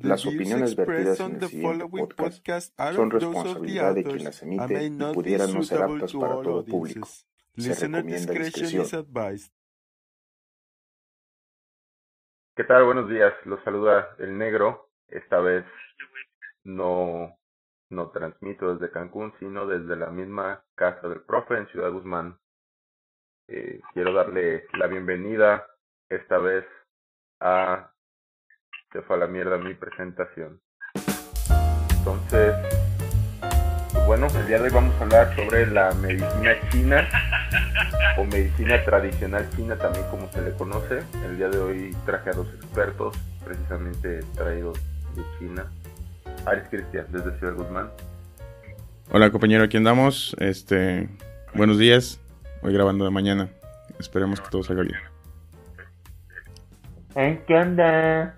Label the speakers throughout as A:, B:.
A: Las opiniones vertidas en el siguiente podcast son responsabilidad de quien las emite y pudieran no ser aptas para todo público. Se recomienda discreción.
B: ¿Qué tal? Buenos días. Los saluda el negro. Esta vez no, no transmito desde Cancún, sino desde la misma casa del profe en Ciudad Guzmán. Eh, quiero darle la bienvenida esta vez a se fue a la mierda mi presentación. Entonces, pues bueno, el día de hoy vamos a hablar sobre la medicina china o medicina tradicional china también como se le conoce. El día de hoy traje a dos expertos precisamente traídos de China. Aris Cristian, desde Ciudad Guzmán.
C: Hola compañero, aquí andamos. Este, buenos días. Hoy grabando de mañana. Esperemos que todo salga bien.
B: ¿En qué onda?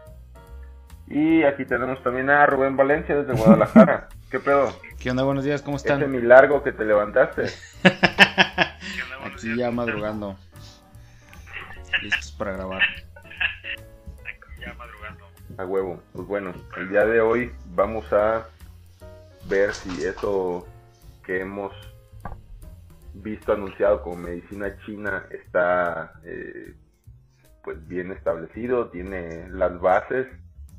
B: Y aquí tenemos también a Rubén Valencia desde Guadalajara. ¿Qué pedo?
D: ¿Qué onda? Buenos días, ¿cómo están?
B: Ese milagro que te levantaste.
D: aquí ya madrugando. Listos para grabar.
B: Ya madrugando. A huevo. Pues bueno, el día de hoy vamos a ver si eso que hemos visto anunciado como medicina china está eh, pues bien establecido, tiene las bases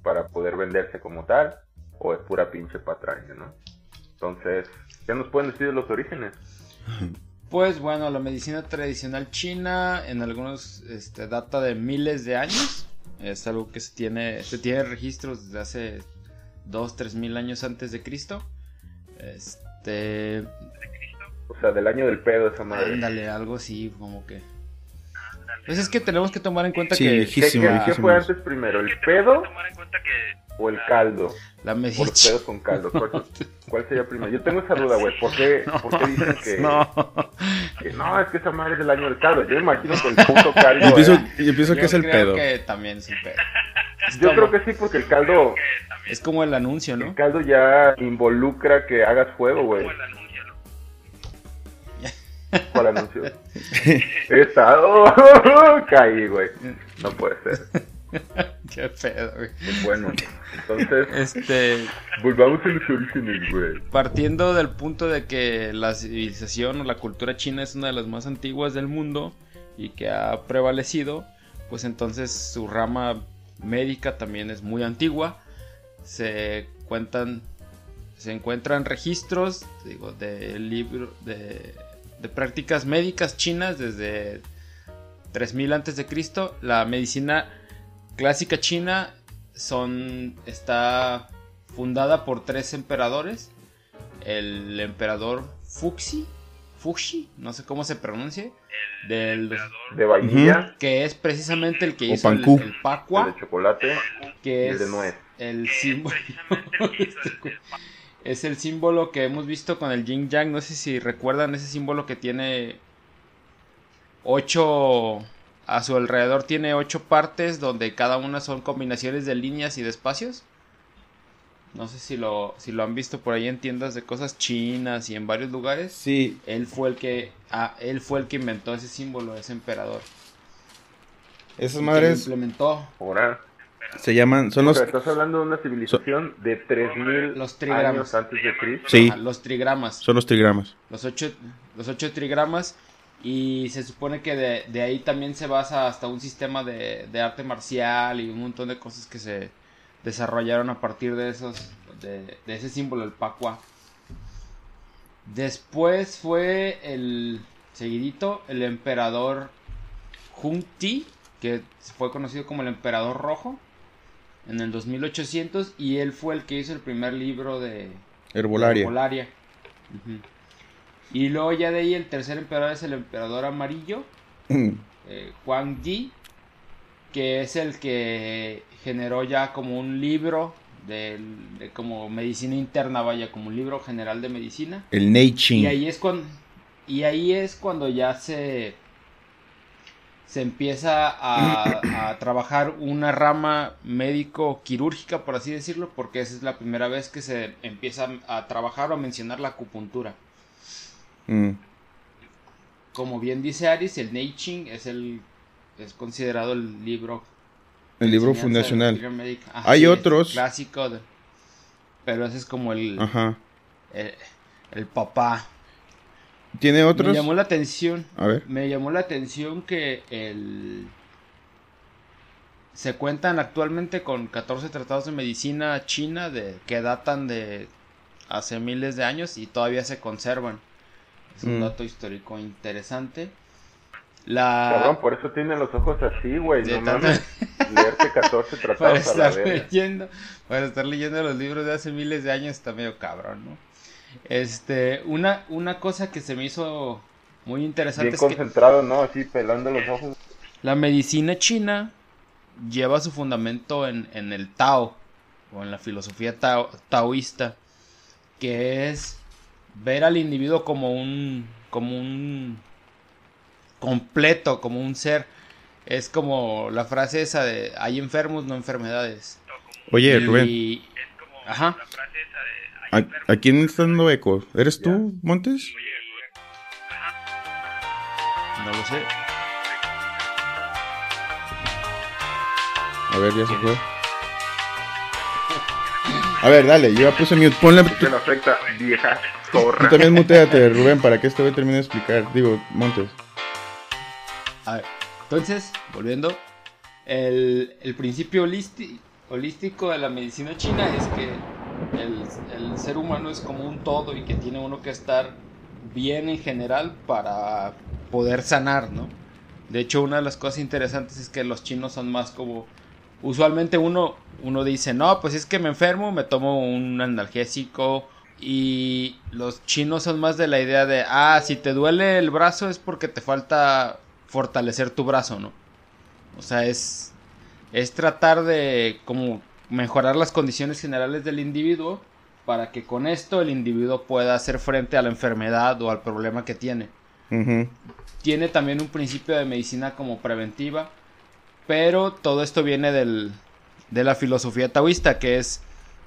B: para poder venderse como tal o es pura pinche patraña, ¿no? Entonces, ¿qué nos pueden decir de los orígenes?
D: Pues bueno, la medicina tradicional china en algunos este, data de miles de años. Es algo que se tiene, se tiene registros desde hace 2, 3 mil años antes de Cristo. Este...
B: O sea, del año del pedo esa madre.
D: Ándale, algo así, como que... Pues es que tenemos que tomar en cuenta que...
B: ¿Qué, fue antes primero? ¿El pedo o el caldo?
D: La
B: medicina. Por pedos con caldo. ¿Cuál, sería primero? Yo tengo esa duda, güey. ¿Por qué, ¿Por qué dicen que no. que no? Es que esa madre es del año del caldo. Yo me imagino que el puto caldo.
C: Yo pienso, yo pienso que es el
D: creo
C: pedo.
D: que también es el pedo.
B: yo creo que sí, porque el caldo.
D: Es como el anuncio, ¿no?
B: El caldo ya involucra que hagas fuego, güey. ¿Cuál anuncio? He estado. Caí, güey. No puede ser.
D: Qué pedo, güey.
B: Bueno, entonces.
D: Este.
B: Volvamos a los orígenes, güey.
D: Partiendo del punto de que la civilización o la cultura china es una de las más antiguas del mundo y que ha prevalecido, pues entonces su rama médica también es muy antigua. Se cuentan. Se encuentran registros, digo, de libro. de de prácticas médicas chinas desde 3000 antes de Cristo. La medicina clásica china son está fundada por tres emperadores. El emperador Fuxi, Fuxi, no sé cómo se pronuncia, del
B: de vainilla,
D: que es precisamente el que hizo el, el, pacua,
B: el de chocolate,
D: que
B: es
D: el
B: de nuez.
D: El símbolo es el símbolo que hemos visto con el yin yang. No sé si recuerdan ese símbolo que tiene ocho a su alrededor tiene ocho partes donde cada una son combinaciones de líneas y de espacios. No sé si lo, si lo han visto por ahí en tiendas de cosas chinas y en varios lugares.
C: Sí.
D: Él fue el que, ah, él fue el que inventó ese símbolo, ese emperador.
C: Esas madres.
B: implementó. Ahora.
C: Se llaman, son los...
B: Estás hablando de una civilización de 3000
D: los trigramas.
B: años antes de Cristo.
C: Sí.
D: los trigramas.
C: Son los trigramas.
D: Los ocho, los ocho trigramas. Y se supone que de, de ahí también se basa hasta un sistema de, de, arte marcial y un montón de cosas que se desarrollaron a partir de esos, de, de ese símbolo, el Pacua. Después fue el seguidito, el emperador Hung Ti, que fue conocido como el emperador rojo en el 2800 y él fue el que hizo el primer libro de
C: herbolaria.
D: De herbolaria. Uh -huh. Y luego ya de ahí el tercer emperador es el emperador amarillo, eh, Huang Yi, que es el que generó ya como un libro de, de, como medicina interna, vaya, como un libro general de medicina.
C: El Neichin.
D: Y ahí es cuando, y ahí es cuando ya se se empieza a, a, trabajar una rama médico-quirúrgica, por así decirlo, porque esa es la primera vez que se empieza a trabajar o a mencionar la acupuntura.
C: Mm.
D: Como bien dice Aris, el Neiching es el es considerado el libro
C: El libro fundacional. Hay otros.
D: Clásico, pero ese es como el, Ajá. el, papá.
C: ¿Tiene otros? Me
D: llamó la atención. A ver. Me llamó la atención que el se cuentan actualmente con 14 tratados de medicina china de que datan de hace miles de años y todavía se conservan. Es un mm. dato histórico interesante.
E: La... Cabrón, por eso tiene los ojos así, güey. No mames. Leerte 14 tratados para
D: estar leyendo, Para estar leyendo los libros de hace miles de años está medio cabrón, ¿no? Este, una, una cosa que se me hizo muy interesante
E: Bien concentrado, ¿no? Así pelando los ojos.
D: La medicina china lleva su fundamento en, en el Tao, o en la filosofía taoísta, que es ver al individuo como un, como un completo, como un ser. Es como la frase esa de hay enfermos, no enfermedades.
C: Oye, Rubén. Ajá. ¿A, quién está dando eco? ¿Eres tú, Montes?
D: No lo sé.
C: A ver, ya se fue. A ver, dale, yo ya puse mute. Ponle.
E: Afecta, vieja Tú
C: también muteate, Rubén, para que este güey termine de explicar. Digo, Montes.
D: A ver, entonces, volviendo. El, el principio holístico de la medicina china es que el, el ser humano es como un todo y que tiene uno que estar bien en general para poder sanar, ¿no? De hecho, una de las cosas interesantes es que los chinos son más como usualmente uno, uno dice, no, pues es que me enfermo, me tomo un analgésico. Y los chinos son más de la idea de, ah, si te duele el brazo es porque te falta fortalecer tu brazo, ¿no? O sea, es, es tratar de como mejorar las condiciones generales del individuo para que con esto el individuo pueda hacer frente a la enfermedad o al problema que tiene. Tiene también un principio de medicina como preventiva pero todo esto viene del, de la filosofía taoísta, que es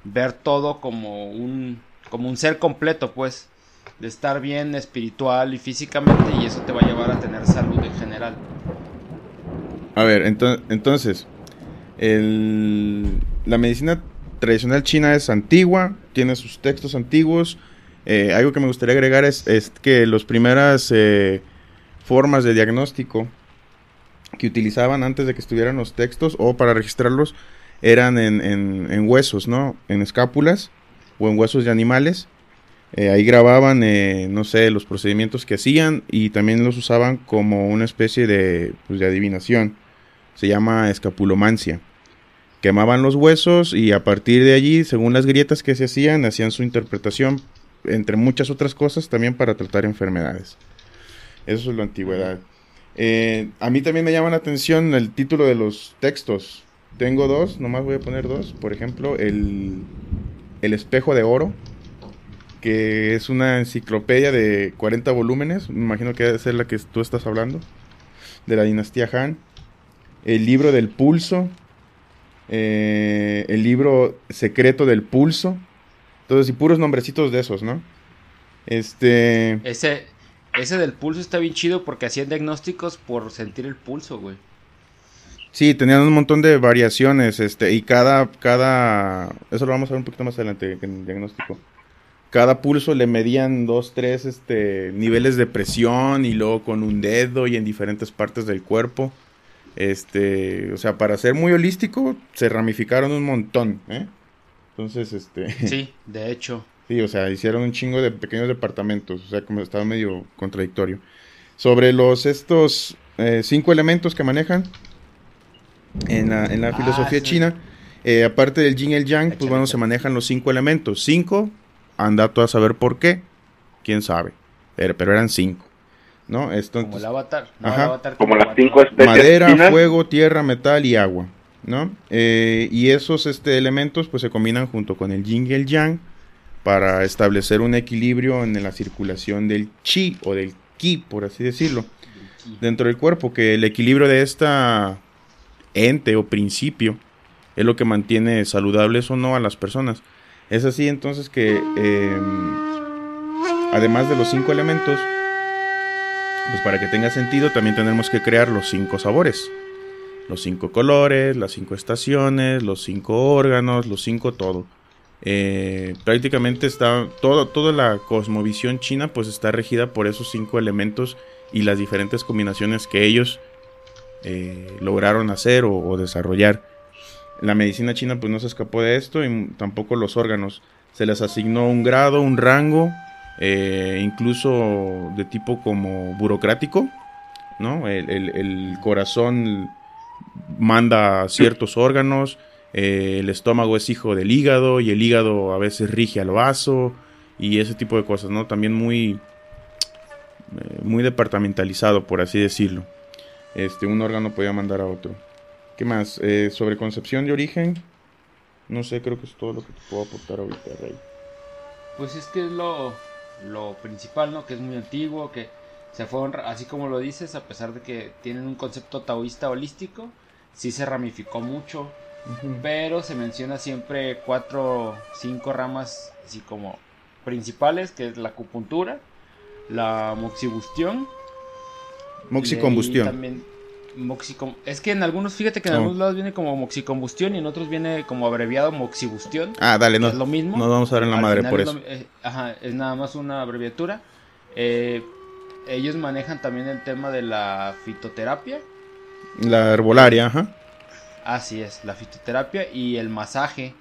D: ver todo como un, como un ser completo, pues, de estar bien espiritual y físicamente, y eso te va a llevar a tener salud en general.
C: A ver, entonces, la medicina tradicional china es antigua, tiene sus textos antiguos. Eh, algo que me gustaría agregar es, que las primeras eh, formas de diagnóstico que utilizaban antes de que estuvieran los textos o para registrarlos eran en, en, huesos, ¿no? En escápulas o en huesos de animales. Eh, ahí grababan, no sé, los procedimientos que hacían y también los usaban como una especie de, pues, de adivinación. Se llama escapulomancia. Quemaban los huesos y a partir de allí, según las grietas que se hacían, hacían su interpretación, entre muchas otras cosas, también para tratar enfermedades. Eso es la antigüedad. Eh, a mí también me llama la atención el título de los textos. Tengo dos, nomás voy a poner dos. Por ejemplo, el, el espejo de oro, que es una enciclopedia de 40 volúmenes. Me imagino que debe ser la que tú estás hablando, de la dinastía Han. El libro del pulso, eh, el libro secreto del pulso. Entonces, y puros nombrecitos de esos, ¿no? Este.
D: Ese, ese del pulso está bien chido porque hacían diagnósticos por sentir el pulso, güey.
C: Sí, tenían un montón de variaciones, este, y cada, cada, eso lo vamos a ver un poquito más adelante en el diagnóstico. Cada pulso le medían dos, tres, este, niveles de presión y luego con un dedo y en diferentes partes del cuerpo. Este, o sea, para ser muy holístico, se ramificaron un montón, ¿eh? Entonces, este.
D: Sí, de hecho.
C: Sí, o sea, hicieron un chingo de pequeños departamentos, o sea, como estaba medio contradictorio. Sobre los estos eh, cinco elementos que manejan en la, en la ah, filosofía china, eh, aparte del yin y el yang, pues bueno, se manejan los cinco elementos. Cinco, anda tú a saber por qué, quién sabe, pero, pero eran cinco. ¿No? Esto,
D: como el avatar.
E: como las cinco especies.
C: Madera, fuego, tierra, metal y agua, ¿no? Eh, y esos este, elementos pues se combinan junto con el yin y el yang para establecer un equilibrio en la circulación del chi o del ki, por así decirlo, dentro del cuerpo, que el equilibrio de esta ente o principio es lo que mantiene saludables o no a las personas. Es así entonces que, em, además de los cinco elementos, pues para que tenga sentido también tenemos que crear los cinco sabores. los cinco colores, las cinco estaciones, los cinco órganos, los cinco todo. Eh, prácticamente está todo, toda la cosmovisión china pues está regida por esos cinco elementos y las diferentes combinaciones que ellos eh, lograron hacer o, desarrollar. La medicina china pues no se escapó de esto y tampoco los órganos. Se les asignó un grado, un rango, eh, incluso de tipo como burocrático, ¿no? El, corazón manda ciertos órganos, eh, el estómago es hijo del hígado y el hígado a veces rige al vaso y ese tipo de cosas, ¿no? También muy, muy departamentalizado, por así decirlo este, un órgano podía mandar a otro. ¿Qué más? Eh, sobre concepción de origen. No sé, creo que es todo lo que te puedo aportar ahorita, Rey.
D: Pues es que es lo, lo principal, ¿no? Que es muy antiguo, que se fueron, así como lo dices, a pesar de que tienen un concepto taoísta holístico, sí se ramificó mucho, pero se menciona siempre cuatro, cinco ramas así como principales, que es la acupuntura, la moxibustión,
C: Moxicombustión. También
D: moxicom es que en algunos, fíjate que en algunos lados viene como moxicombustión y en otros viene como abreviado moxibustión.
C: Ah, dale, no. Es lo mismo. No vamos a ver en la madre por eso.
D: Eh, ajá, es nada más una abreviatura. Eh, ellos manejan también el tema de la fitoterapia.
C: La herbolaria, ajá.
D: Así es, la fitoterapia y el masaje,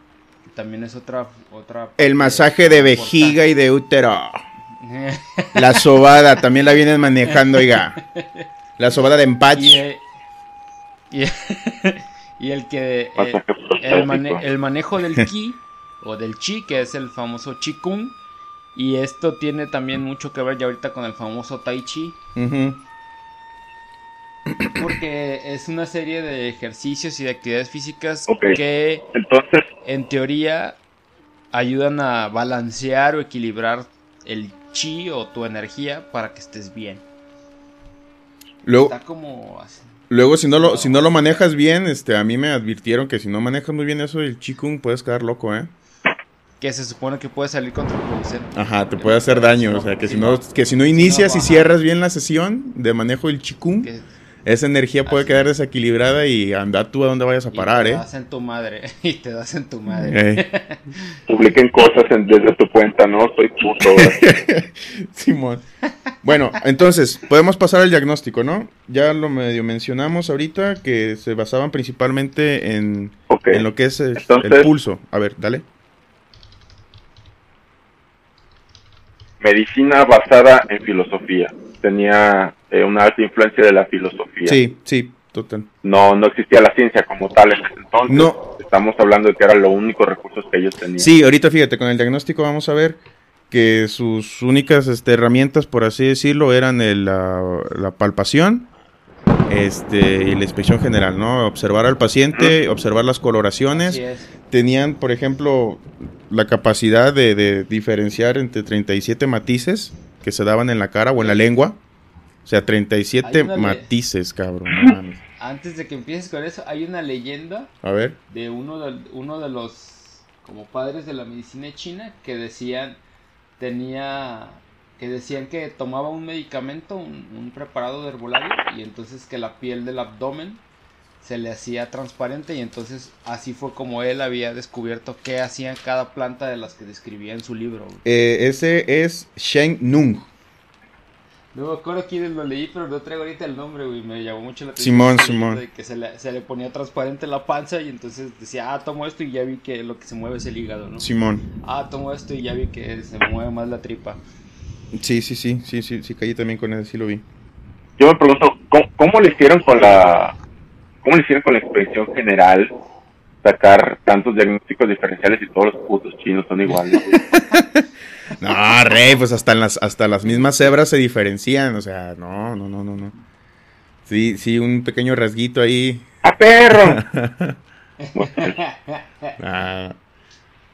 D: también es otra... otra
C: el masaje de vejiga y de útero. La sobada también la vienen manejando, oiga. La sobada de empache.
D: Y, el que. Eh, el, manejo del ki o del chi, que es el famoso chi kung. Y esto tiene también mucho que ver ya ahorita con el famoso tai chi. Porque es una serie de ejercicios y de actividades físicas que en teoría ayudan a balancear o equilibrar el chi o tu energía para que estés bien.
C: Luego, Está como Luego, si no, lo, si no lo manejas bien, este, a mí me advirtieron que si no manejas muy bien eso del chikung, puedes quedar loco, ¿eh?
D: Que se supone que puede salir contraproducente.
C: Ajá, te puede hacer daño. O sea, que si no, que si no inicias y cierras bien la sesión de manejo del chikung, esa energía puede quedar desequilibrada y anda tú a donde vayas a parar,
D: ¿eh?
C: Te
D: das en tu madre. Y te das en tu madre.
E: Publiquen cosas desde tu cuenta, ¿no? Soy puto.
C: Simón. Bueno, entonces, podemos pasar al diagnóstico, ¿no? Ya lo medio mencionamos ahorita, que se basaban principalmente en, en lo que es el, el pulso. A ver, dale.
E: Medicina basada en filosofía. Tenía eh, una alta influencia de la filosofía.
C: Sí, sí, total.
E: No, no existía la ciencia como tal en ese entonces. No. Estamos hablando de que eran los únicos recursos que ellos tenían.
C: Sí, ahorita fíjate, con el diagnóstico vamos a ver que sus únicas este, herramientas, por así decirlo, eran la, palpación este, y la inspección general, ¿no? Observar al paciente, observar las coloraciones. Tenían, por ejemplo, la capacidad de, de, diferenciar entre 37 matices que se daban en la cara o en la lengua. O sea, 37 matices, cabrón.
D: Antes de que empieces con eso, hay una leyenda.
C: A ver.
D: De uno de, uno de los como padres de la medicina china que decían tenía que decían que tomaba un medicamento, un, preparado de herbolario y entonces que la piel del abdomen se le hacía transparente y entonces así fue como él había descubierto qué hacía cada planta de las que describía en su libro.
C: Eh, ese es Shen Nung.
D: No me acuerdo quién lo leí, pero no traigo ahorita el nombre, güey. Me llamó mucho la atención.
C: Simón, Simón. De
D: que se le, se le, ponía transparente la panza y entonces decía, ah, tomo esto y ya vi que lo que se mueve es el hígado, ¿no?
C: Simón.
D: Ah, tomo esto y ya vi que se mueve más la tripa.
C: Sí, sí, sí, sí, sí, sí, caí también con él, sí lo vi.
E: Yo me pregunto, ¿cómo, cómo le hicieron con la, cómo le hicieron con la expresión general sacar tantos diagnósticos diferenciales y todos los putos chinos son iguales?
C: No, rey, pues hasta las, hasta las mismas cebras se diferencian, o sea, no, no, no, no, no. Sí, sí, un pequeño rasguito ahí.
E: ¡A perro!
C: Ah.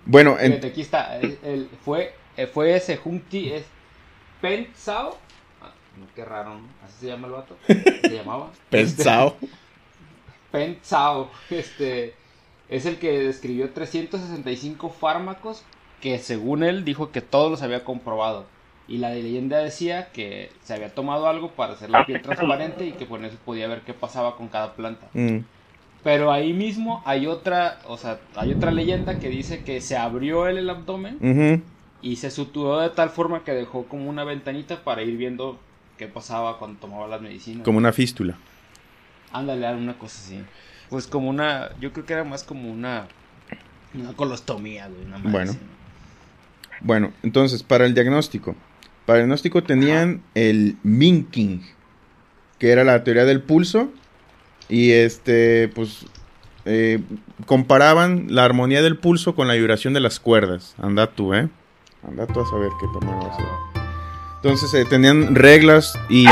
C: Bueno,
D: aquí está, fue, eh, fue ese Junti, es Pensao. Ah, qué raro, Así se llama el vato. Se llamaba.
C: Pensao.
D: Pensao, este, es el que describió 365 fármacos que según él dijo que todos los había comprobado. Y la leyenda decía que se había tomado algo para hacer la piel transparente y que con eso podía ver qué pasaba con cada planta. Mm. Pero ahí mismo hay otra, o sea, hay otra leyenda que dice que se abrió él el abdomen y se suturó de tal forma que dejó como una ventanita para ir viendo qué pasaba cuando tomaba las medicinas.
C: Como una fístula.
D: Ándale, una cosa así. Pues como una, yo creo que era más como una, una colostomía, güey. Una
C: bueno. Bueno, entonces, para el diagnóstico. Para el diagnóstico tenían el minking, que era la teoría del pulso. Y este, pues, eh, comparaban la armonía del pulso con la vibración de las cuerdas. Anda tú, ¿eh? Anda tú a saber qué tomar va a ser. Entonces, eh, tenían reglas y,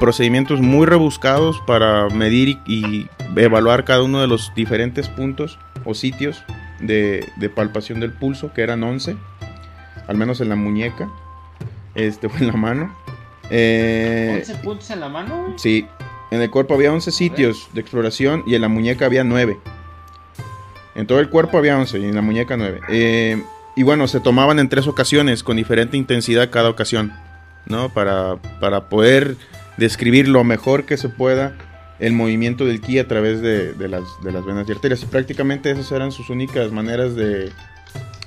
C: procedimientos muy rebuscados para medir y, evaluar cada uno de los diferentes puntos o sitios de, palpación del pulso, que eran 11, al menos en la muñeca, este, o en la mano.
D: Eh, ¿11 puntos en la mano?
C: Sí, en el cuerpo había 11 sitios de exploración y en la muñeca había 9. En todo el cuerpo había 11 y en la muñeca 9. Eh, y bueno, se tomaban en tres ocasiones con diferente intensidad cada ocasión, ¿no? Para, para poder describir lo mejor que se pueda el movimiento del ki a través de, las, venas y arterias. Y prácticamente esas eran sus únicas maneras de,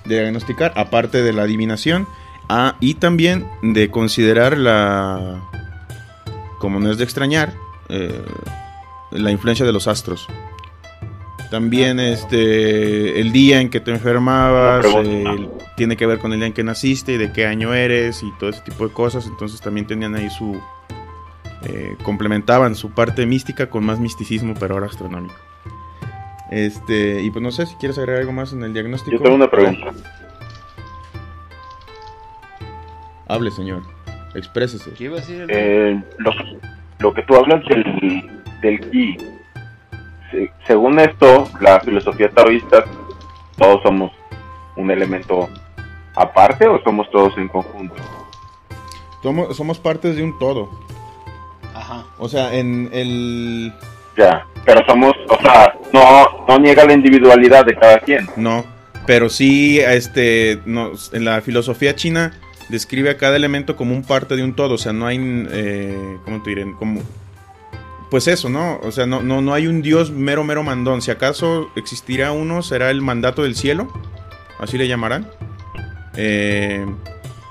C: diagnosticar, aparte de la adivinación ah, y también de considerar la, como no es de extrañar, eh, la influencia de los astros. También ah, este el día en que te enfermabas tiene que ver con el día en que naciste y de qué año eres y todo ese tipo de cosas. Entonces también tenían ahí su, eh, complementaban su parte mística con más misticismo, pero ahora astronómico. Este, y pues no sé si quieres agregar algo más en el diagnóstico.
E: Yo tengo una pregunta.
C: Hable, señor. Exprésese.
E: ¿Qué iba a decir eh, lo, que tú hablas del, del ki, según esto, la filosofía taoísta, todos somos un elemento aparte o somos todos en conjunto?
C: Somos, somos partes de un todo. O sea, en el...
E: Ya, pero somos, o sea, no, no niega la individualidad de cada quien.
C: No, pero sí, este, no, en la filosofía china describe a cada elemento como un parte de un todo, o sea, no hay, eh, ¿cómo te diré? Como, pues eso, ¿no? O sea, no, no, no hay un dios mero, mero mandón. Si acaso existirá uno, será el mandato del cielo, así le llamarán. Eh,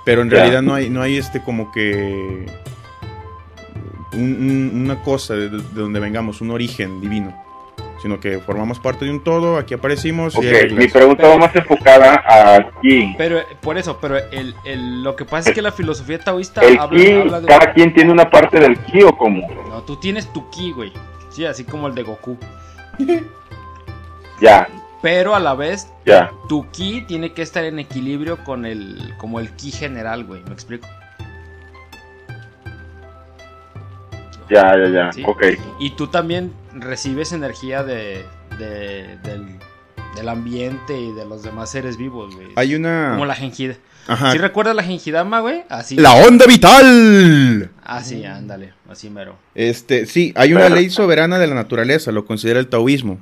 C: pero en realidad no hay, no hay este como que una cosa de, donde vengamos, un origen divino, sino que formamos parte de un todo, aquí aparecimos.
E: y mi pregunta va más enfocada aquí.
D: Pero por eso, pero el, el, lo que pasa es que la filosofía taoísta
E: habla, de... Cada quien tiene una parte del ki o como.
D: No, tú tienes tu ki, güey. Sí, así como el de Goku.
E: ya.
D: Pero a la vez,
E: ya.
D: tu ki tiene que estar en equilibrio con el, como el ki general, güey. ¿Me explico?
E: Ya, ya, ya. Ok.
D: Y tú también recibes energía de, del, ambiente y de los demás seres vivos, güey.
C: Hay una.
D: Como la gengida. Ajá. ¿Sí recuerdas la gengidama, güey? Así.
C: ¡La onda vital!
D: Ah, sí, ándale, así mero.
C: Este, sí, hay una ley soberana de la naturaleza, lo considera el taoísmo.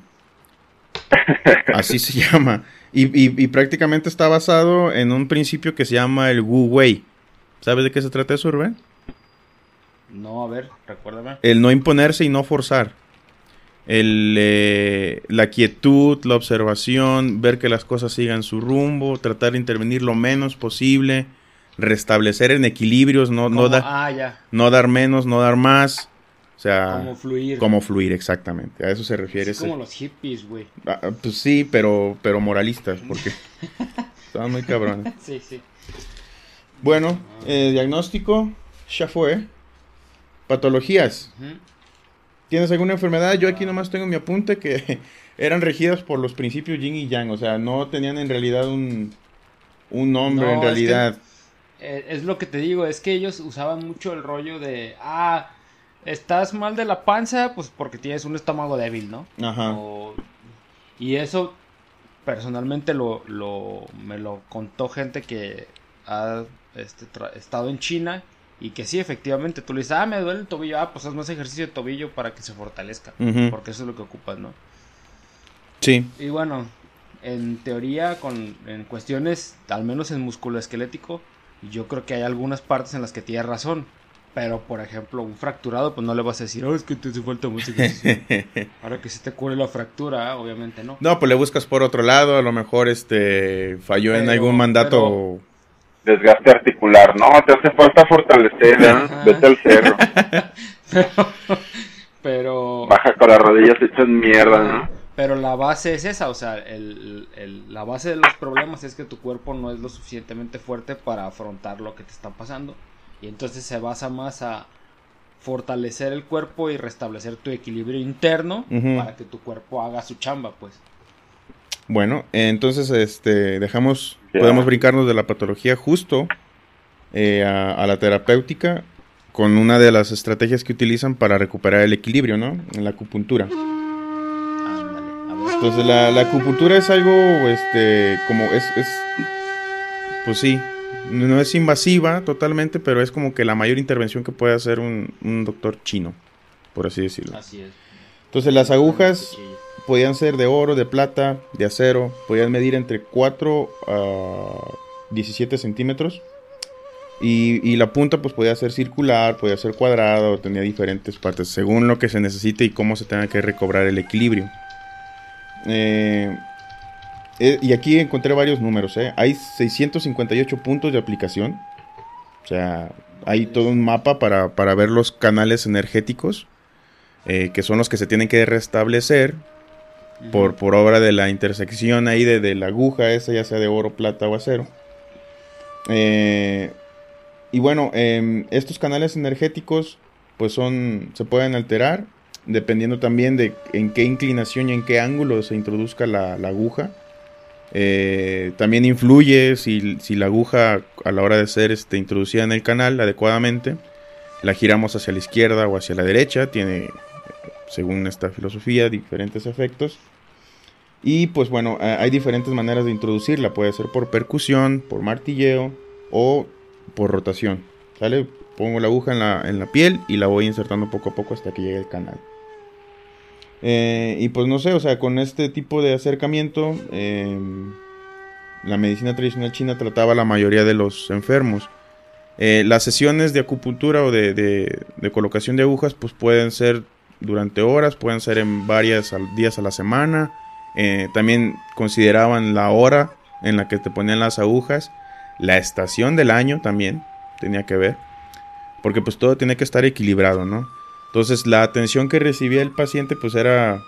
C: Así se llama. Y, y, prácticamente está basado en un principio que se llama el Wu Wei. ¿Sabes de qué se trata eso, Rubén?
D: No, a ver, recuérdame.
C: El no imponerse y no forzar. El, eh, la quietud, la observación, ver que las cosas sigan su rumbo, tratar de intervenir lo menos posible, restablecer en equilibrios, no, no,
D: ah,
C: no dar menos, no dar más. O sea,
D: como fluir.
C: Como fluir, exactamente. A eso se refiere.
D: Es como los hippies, güey.
C: Ah, pues sí, pero, pero moralistas, porque estaban muy cabrones.
D: sí, sí.
C: Bueno, eh, diagnóstico, ya fue. Patologías. ¿Tienes alguna enfermedad? Yo aquí nomás tengo mi apunte que eran regidas por los principios yin y yang. O sea, no tenían en realidad un, un nombre en realidad.
D: Eh, es, lo que te digo, es que ellos usaban mucho el rollo de, ah, estás mal de la panza, pues porque tienes un estómago débil, ¿no?
C: Ajá.
D: y eso personalmente lo, lo, me lo contó gente que ha este, estado en China y que sí, efectivamente, tú le dices, ah, me duele el tobillo, ah, pues haz más ejercicio de tobillo para que se fortalezca, porque eso es lo que ocupas, ¿no?
C: Sí.
D: Y bueno, en teoría, con, en cuestiones, al menos en músculo esquelético, yo creo que hay algunas partes en las que tienes razón. Pero, por ejemplo, un fracturado, pues no le vas a decir, oh, es que te hace falta música. Ahora que si te cure la fractura, obviamente no.
C: No, pues le buscas por otro lado, a lo mejor este falló en algún mandato.
E: Desgaste articular, no, te hace falta fortalecer, ¿eh? vete al cerro.
D: pero,
E: Baja con las rodillas hechas mierda, ¿no?
D: Pero la base es esa, o sea, el, el, la base de los problemas es que tu cuerpo no es lo suficientemente fuerte para afrontar lo que te está pasando. Y entonces se basa más a fortalecer el cuerpo y restablecer tu equilibrio interno para que tu cuerpo haga su chamba, pues.
C: Bueno, entonces este dejamos, podemos brincarnos de la patología justo eh, a, la terapéutica con una de las estrategias que utilizan para recuperar el equilibrio, ¿no? En la acupuntura. Entonces la, la, acupuntura es algo, este, como es, es, pues sí, no es invasiva totalmente, pero es como que la mayor intervención que puede hacer un, doctor chino, por así decirlo.
D: Así es.
C: Entonces las agujas podían ser de oro, de plata, de acero, podían medir entre 4 a 17 centímetros. Y, la punta pues podía ser circular, podía ser cuadrada o tenía diferentes partes según lo que se necesite y cómo se tenga que recobrar el equilibrio. Eh, eh, y aquí encontré varios números, ¿eh? Hay 658 puntos de aplicación. O sea, hay todo un mapa para, ver los canales energéticos, que son los que se tienen que restablecer por, por obra de la intersección ahí de, la aguja esa, ya sea de oro, plata o acero. y bueno, em, estos canales energéticos pues son, se pueden alterar dependiendo también de en qué inclinación y en qué ángulo se introduzca la aguja. Eh, también influye si, la aguja a la hora de ser este, introducida en el canal adecuadamente, la giramos hacia la izquierda o hacia la derecha, tiene, según esta filosofía, diferentes efectos. Y pues bueno, hay diferentes maneras de introducirla, puede ser por percusión, por martilleo o por rotación. ¿Sale? Pongo la aguja en la, en la piel y la voy insertando poco a poco hasta que llegue al canal. Eh, y pues no sé, o sea, con este tipo de acercamiento, em, la medicina tradicional china trataba a la mayoría de los enfermos. Eh, las sesiones de acupuntura o de, colocación de agujas, pues pueden ser durante horas, pueden ser en varios días a la semana. Eh, también consideraban la hora en la que te ponían las agujas, la estación del año también tenía que ver, porque pues todo tiene que estar equilibrado, ¿no? Entonces la atención que recibía el paciente pues era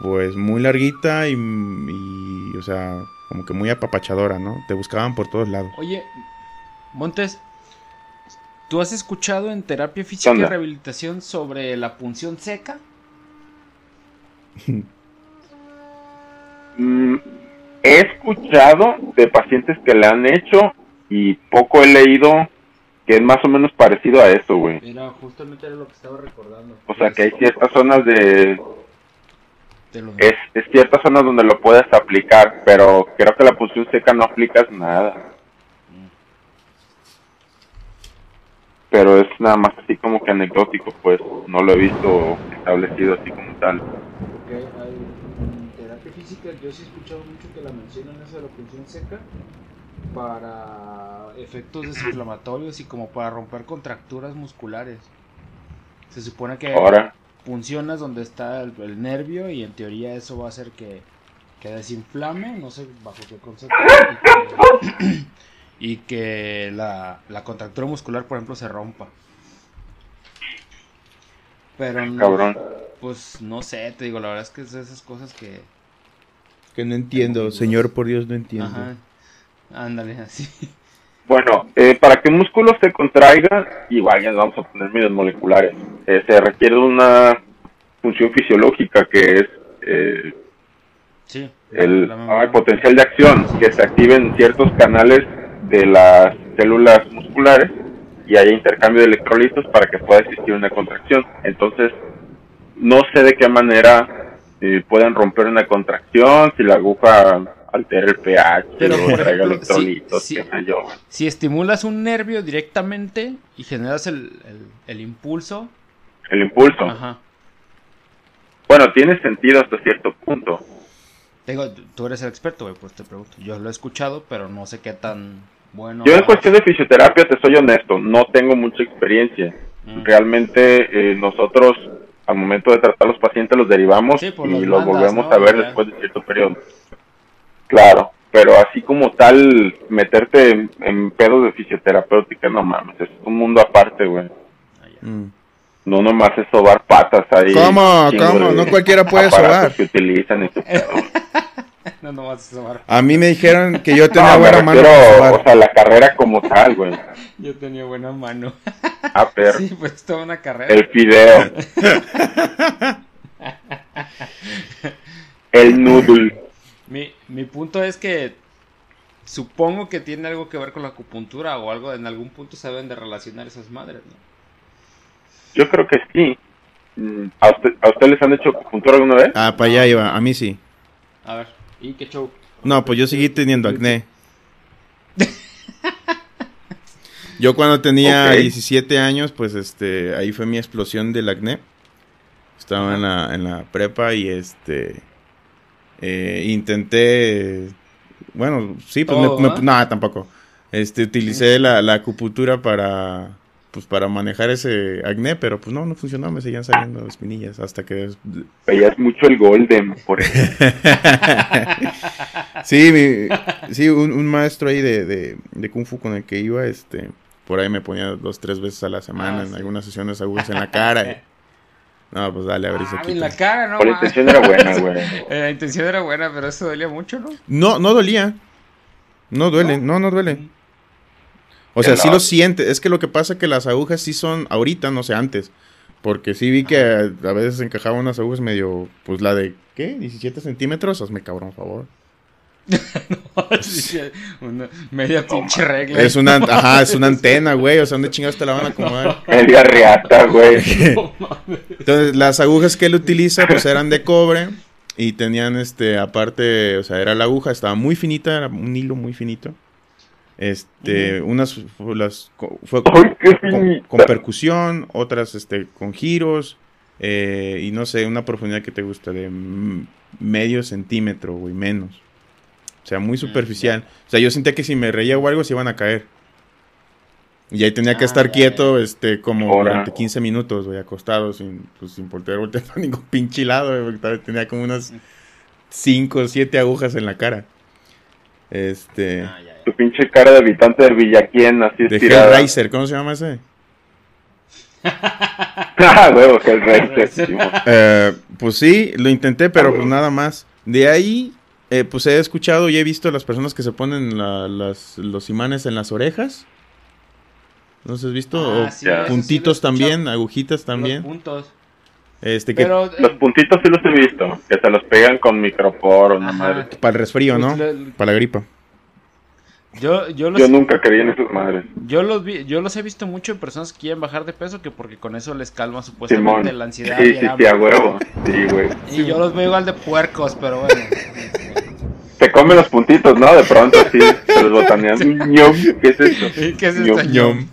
C: pues muy larguita y, o sea, como que muy apapachadora, ¿no? Te buscaban por todos lados.
D: Oye, Montes, ¿tú has escuchado en terapia física y rehabilitación sobre la punción seca?
E: Mm, he escuchado de pacientes que le han hecho y poco he leído que es más o menos parecido a eso, güey.
D: Mira, justamente era lo que estaba recordando.
E: O sea, que hay ciertas zonas de... Es, es ciertas zonas donde lo puedes aplicar, pero creo que la punción seca no aplicas nada. Pero es nada más así como que anecdótico, pues no lo he visto establecido así como tal.
D: Okay, hay, en terapia física yo sí he escuchado mucho que la mencionan esa de la punción seca, para efectos desinflamatorios y como para romper contracturas musculares. Se supone que Ahora. funcionas donde está el, nervio y en teoría eso va a hacer que, que desinflame, no sé bajo qué concepto, y que, la, la, contractura muscular, por ejemplo, se rompa. Pero no, pues no sé, te digo, la verdad es que es de esas cosas que...
C: Que no entiendo, señor, por Dios, no entiendo.
D: Ándale, así.
E: Bueno, eh, para que un músculo se contraiga, igual ya vamos a poner medios moleculares. Eh, se requiere una función fisiológica que es eh, el, potencial de acción, que se activen ciertos canales de las células musculares y haya intercambio de electrolitos para que pueda existir una contracción. Entonces, no sé de qué manera eh, pueden romper una contracción, si la aguja altera el pH, Pero, electrolitos, si,
D: Si estimulas un nervio directamente y generas el, el, impulso.
E: El impulso. Ajá. Bueno, tiene sentido hasta cierto punto.
D: Digo, tú eres el experto, pues te pregunto. Yo lo he escuchado, pero no sé qué tan
E: Bueno, Yo en cuestión de fisioterapia, te soy honesto, no tengo mucha experiencia. Mm. Realmente eh, nosotros al momento de tratar a los pacientes los derivamos y los, volvemos a ver después de cierto periodo. Claro, pero así como tal, meterte en, pedos de fisioterapéutica, no mames, es un mundo aparte, güey. Mm. No nomás es sobar patas ahí.
C: ¿Cómo? ¿Cómo? No cualquiera puede sobar.
E: que utilizan
C: no nomás es sobar. A mí me dijeron que yo tenía buena mano.
E: o sea, la carrera como tal, güey.
D: Yo tenía buena mano.
E: Ah, pero.
D: Sí, pues toda una carrera.
E: El fideo. El noodle.
D: Mi, mi punto es que supongo que tiene algo que ver con la acupuntura o algo, en algún punto se deben de relacionar esas madres, ¿no?
E: Yo creo que sí. Mm, ¿A, usted, ¿A usted les han hecho acupuntura alguna vez?
C: Ah, para allá iba, a mí sí.
D: A ver, ¿y qué show?
C: No, pues yo seguí teniendo acné. Yo cuando tenía 17 años, pues este, ahí fue mi explosión del acné. Estaba en la, en la prepa y este, eh, intenté, bueno, sí, pues nada, tampoco. Este, utilicé la, la acupuntura para, pues para manejar ese acné, pero pues no, no funcionó, me seguían saliendo espinillas hasta que...
E: Veías mucho el golden, por eso.
C: sí, sí, un, maestro ahí de, de, de, Kung Fu con el que iba, este, por ahí me ponía dos, tres veces a la semana ah, en algunas sesiones agujas en la cara. No, pues dale, a ver
D: si En la cara, no.
E: la intención era buena, güey.
D: Eh, la intención era buena, pero eso dolía mucho, ¿no?
C: No, no dolía. No duele, no, no, duele. O sea, sí lo siente. Es que lo que pasa es que las agujas sí son ahorita, no sé, antes. Porque sí vi que a, veces encajaban unas agujas medio, pues la de, ¿qué? 17 centímetros. Hazme cabrón, por favor.
D: una media pinche regla.
C: Es una, ajá, es una antena, güey. O sea, ¿dónde chingados te la van a acomodar?
E: Media riata, güey.
C: Entonces, las agujas que él utiliza, pues eran de cobre. Y tenían, este, aparte, o sea, era la aguja, estaba muy finita, era un hilo muy finito. Este, unas las, fue con, percusión, otras, este, con giros. Eh, y no sé, una profundidad que te gusta de medio centímetro, güey, menos. O sea, muy superficial. O sea, yo sentía que si me reía o algo se iban a caer. Y ahí tenía que ah, estar quieto, este, como durante 15 minutos, güey, acostado, sin, pues, sin voltear, voltear a ningún pinche lado, güey, tenía como unas 5 o 7 agujas en la cara. Este... Ah,
E: tu pinche cara de habitante de Villaquien, así
C: De Hellraiser, ¿cómo se llama ese?
E: ah, huevo, Hellraiser.
C: eh, pues sí, lo intenté, pero pues nada más. De ahí eh, pues he escuchado y he visto a las personas que se ponen los imanes en las orejas. ¿No has visto? Ah, puntitos también, agujitas también.
D: Los puntos.
C: Este, que... Eh,
E: los puntitos sí los he visto, que se los pegan con micropor o madre.
C: Para el resfrío, ¿no? Pues Para la gripa.
D: Yo, yo,
E: yo nunca creí en esas madres.
D: Yo los vi, yo los he visto mucho en personas que quieren bajar de peso, que porque con eso les calma supuestamente la ansiedad.
E: Sí, sí, sí, a huevo. Sí, güey.
D: Y yo los veo igual de puercos, pero bueno.
E: Se comen los puntitos, ¿no? De pronto así, se los botanean. ¿Qué es esto?
D: ¿Qué es esto? Ñom.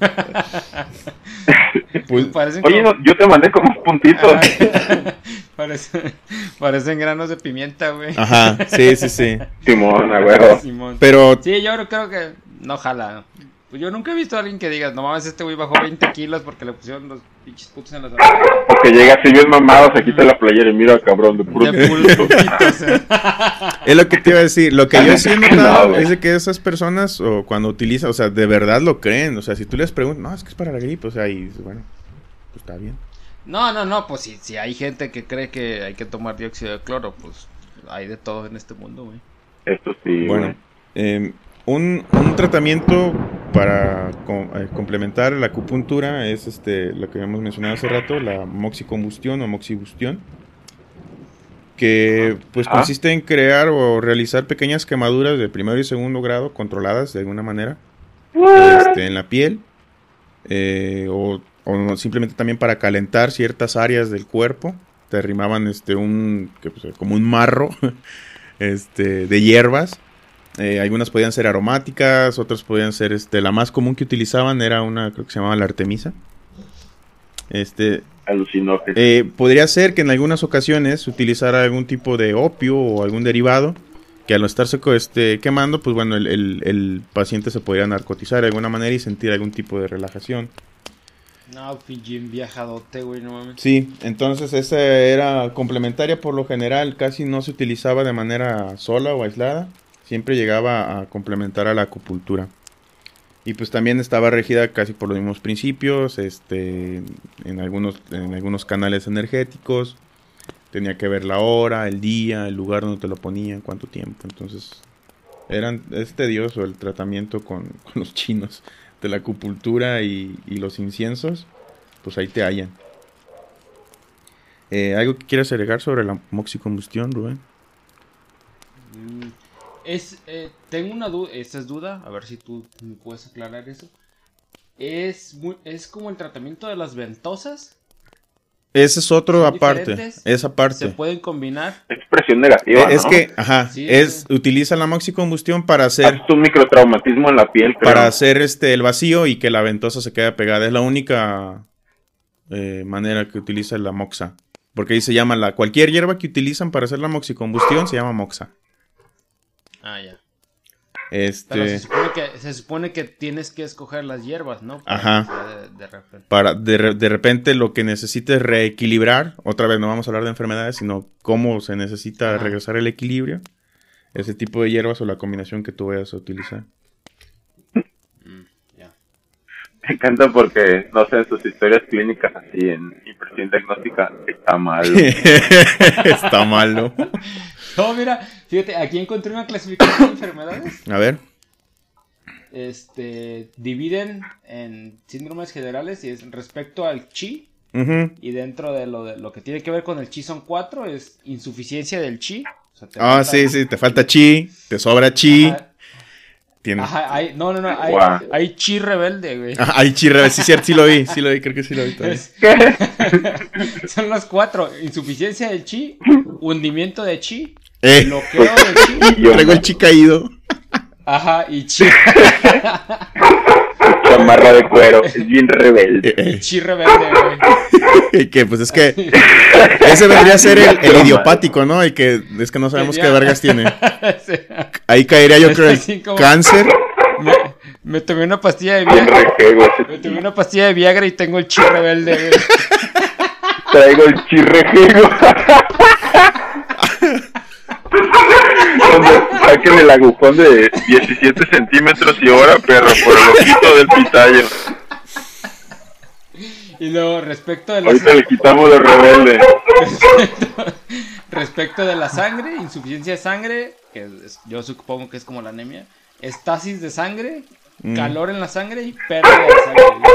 E: Pues, Oye, yo te mandé como puntitos.
D: parecen granos de pimienta, güey.
C: Ajá, sí, sí, sí.
E: Simón, a huevo.
C: Pero...
D: Sí, yo creo que no jala. Pues yo nunca he visto a alguien que diga, no mames, este güey bajó 20 kilos porque le pusieron los pinches putos en las
E: Porque llega así bien mamado, se quita la playera y mira, cabrón, de puro
C: de Es lo que te iba a decir. Lo que yo sí he notado es de que esas personas, o cuando utilizan, o sea, de verdad lo creen. O sea, si tú les preguntas, no, es que es para la gripe, o sea, y bueno, pues está bien.
D: No, no, no, pues si, si hay gente que cree que hay que tomar dióxido de cloro, pues hay de todo en este mundo, güey.
E: Esto sí.
C: Bueno, eh, un, tratamiento para eh, complementar la acupuntura es este lo que habíamos mencionado hace rato, la moxicombustión o moxibustión, que pues consiste en crear o realizar pequeñas quemaduras de primero y segundo grado controladas de alguna manera este, en la piel eh, o, simplemente también para calentar ciertas áreas del cuerpo. Te arrimaban este un pues, como un marro este, de hierbas eh, algunas podían ser aromáticas, otras podían ser, este, la más común que utilizaban era una, creo que se llamaba la artemisa. Este,
E: Alucinógeno.
C: Eh, podría ser que en algunas ocasiones utilizara algún tipo de opio o algún derivado que al estarse este, quemando, pues bueno, el, paciente se podría narcotizar de alguna manera y sentir algún tipo de relajación.
D: No, pinche viajadote, güey, no mames.
C: Sí, entonces esa era complementaria por lo general, casi no se utilizaba de manera sola o aislada, siempre llegaba a complementar a la acupuntura. Y pues también estaba regida casi por los mismos principios, este, en algunos, en algunos canales energéticos. Tenía que ver la hora, el día, el lugar donde te lo ponían, cuánto tiempo. Entonces, eran, es tedioso el tratamiento con, los chinos de la acupuntura y, los inciensos. Pues ahí te hallan. Eh, ¿Algo que quieras agregar sobre la moxicombustión, Rubén?
D: Es, eh, tengo una duda, esta es duda, a ver si tú me puedes aclarar eso. ¿Es, ¿Es como el tratamiento de las ventosas?
C: Ese es otro aparte, esa parte.
D: Se pueden combinar.
E: Expresión negativa.
C: Es que, ajá, es, utiliza la moxicombustión para hacer.
E: un microtraumatismo en la piel.
C: Para hacer este el vacío y que la ventosa se quede pegada. Es la única eh, manera que utiliza la moxa. Porque ahí se llama la. Cualquier hierba que utilizan para hacer la moxicombustión se llama moxa.
D: Ah, ya.
C: Este...
D: se, supone que, tienes que escoger las hierbas, ¿no?
C: Ajá. De, repente. Para de, repente lo que necesites reequilibrar, otra vez no vamos a hablar de enfermedades, sino cómo se necesita regresar el equilibrio, ese tipo de hierbas o la combinación que tú vayas a utilizar.
E: Mm, Me encanta porque, no sé, en sus historias clínicas así, en impresión diagnóstica, está mal.
C: está mal, ¿no?
D: Mira, fíjate, aquí encontré una clasificación de enfermedades.
C: A ver.
D: Este, dividen en síndromes generales y es respecto al chi. Y dentro de lo, de lo que tiene que ver con el chi son cuatro, es insuficiencia del chi.
C: ah, sí, sí, te falta chi, te sobra chi.
D: Ajá, hay, no, no, no, hay, hay, chi rebelde, güey.
C: hay chi rebelde, sí, cierto, sí lo vi, sí lo vi, creo que sí lo vi también.
D: Son los cuatro, insuficiencia del chi, hundimiento de chi, eh. Bloqueo de chi.
C: Traigo el chi caído.
D: Ajá, y chi.
E: Chamarra de cuero, es bien rebelde.
D: Eh, eh. Chi rebelde,
C: güey. que pues es que ese vendría a ser el, el idiopático, ¿no? Y que es que no sabemos qué vergas tiene. Ahí caería yo creo el cáncer.
D: Me, me, tomé una pastilla de Viagra. Me tomé una pastilla de Viagra y tengo el chi rebelde, güey.
E: Traigo el chi rejego. Saquen el agujón de 17 centímetros y ahora, perro, por el ojito del pitayo.
D: Y luego, respecto de la
E: Ahorita le quitamos de rebelde.
D: Respecto, de la sangre, insuficiencia de sangre, que yo supongo que es como la anemia, estasis de sangre, mm. calor en la sangre y pérdida de sangre.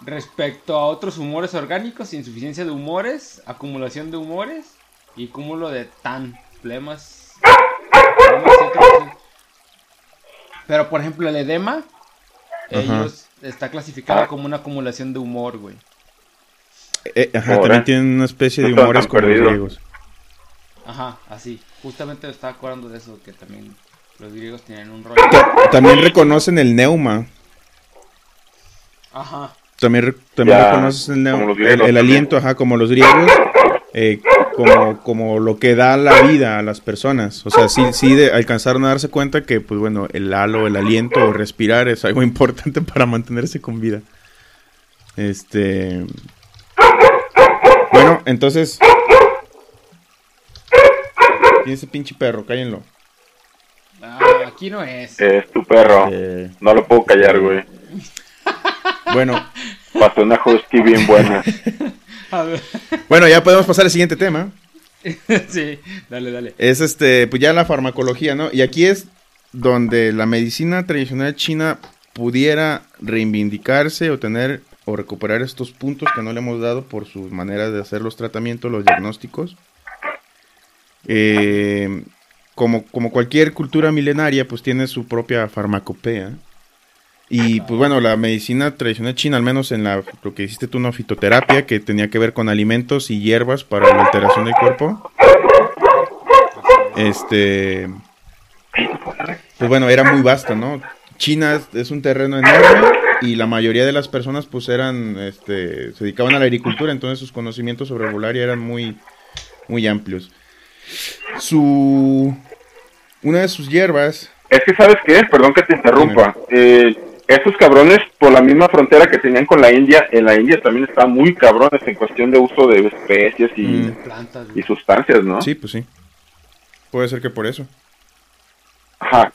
D: Respecto a otros humores orgánicos, insuficiencia de humores, acumulación de humores y cúmulo de tan, flemas pero por ejemplo el edema, ellos está clasificado como una acumulación de humor, güey.
C: Eh, ajá, también tienen una especie de humores como los griegos.
D: Ajá, así. Justamente estaba acordando de eso, que también los griegos tienen un rollo.
C: También reconocen el neuma.
D: Ajá.
C: También, también reconocen el, neuma, el, aliento, ajá, como los griegos. Eh, como, como lo que da la vida a las personas. O sea, sí, sí de, alcanzaron a darse cuenta que, pues bueno, el halo, el aliento o respirar es algo importante para mantenerse con vida. Este. Bueno, entonces. ¿Quién es ese pinche perro? Cállenlo.
D: Ah, aquí no es.
E: Es tu perro. Eh. No lo puedo callar, güey.
C: Bueno.
E: Pasó una husky bien buena.
C: Bueno, ya podemos pasar al siguiente tema.
D: sí, dale, dale.
C: Es este, pues ya la farmacología, ¿no? Y aquí es donde la medicina tradicional china pudiera reivindicarse o tener o recuperar estos puntos que no le hemos dado por su manera de hacer los tratamientos, los diagnósticos. Eh, como, como cualquier cultura milenaria, pues tiene su propia farmacopea. Y pues bueno, la medicina tradicional china, al menos en la, lo que hiciste tú, una fitoterapia que tenía que ver con alimentos y hierbas para la alteración del cuerpo. Este. Pues bueno, era muy vasto, ¿no? China es, un terreno enorme y la mayoría de las personas pues eran, este, se dedicaban a la agricultura, entonces sus conocimientos sobre herbolaria eran muy, muy amplios. Su una de sus hierbas.
E: Es que, ¿sabes qué? Perdón que te interrumpa. Eh, esos cabrones, por la misma frontera que tenían con la India, en la India también estaban muy cabrones en cuestión de uso de especies y, mm. y sustancias, ¿no?
C: Sí, pues sí. Puede ser que por eso.
E: Ajá.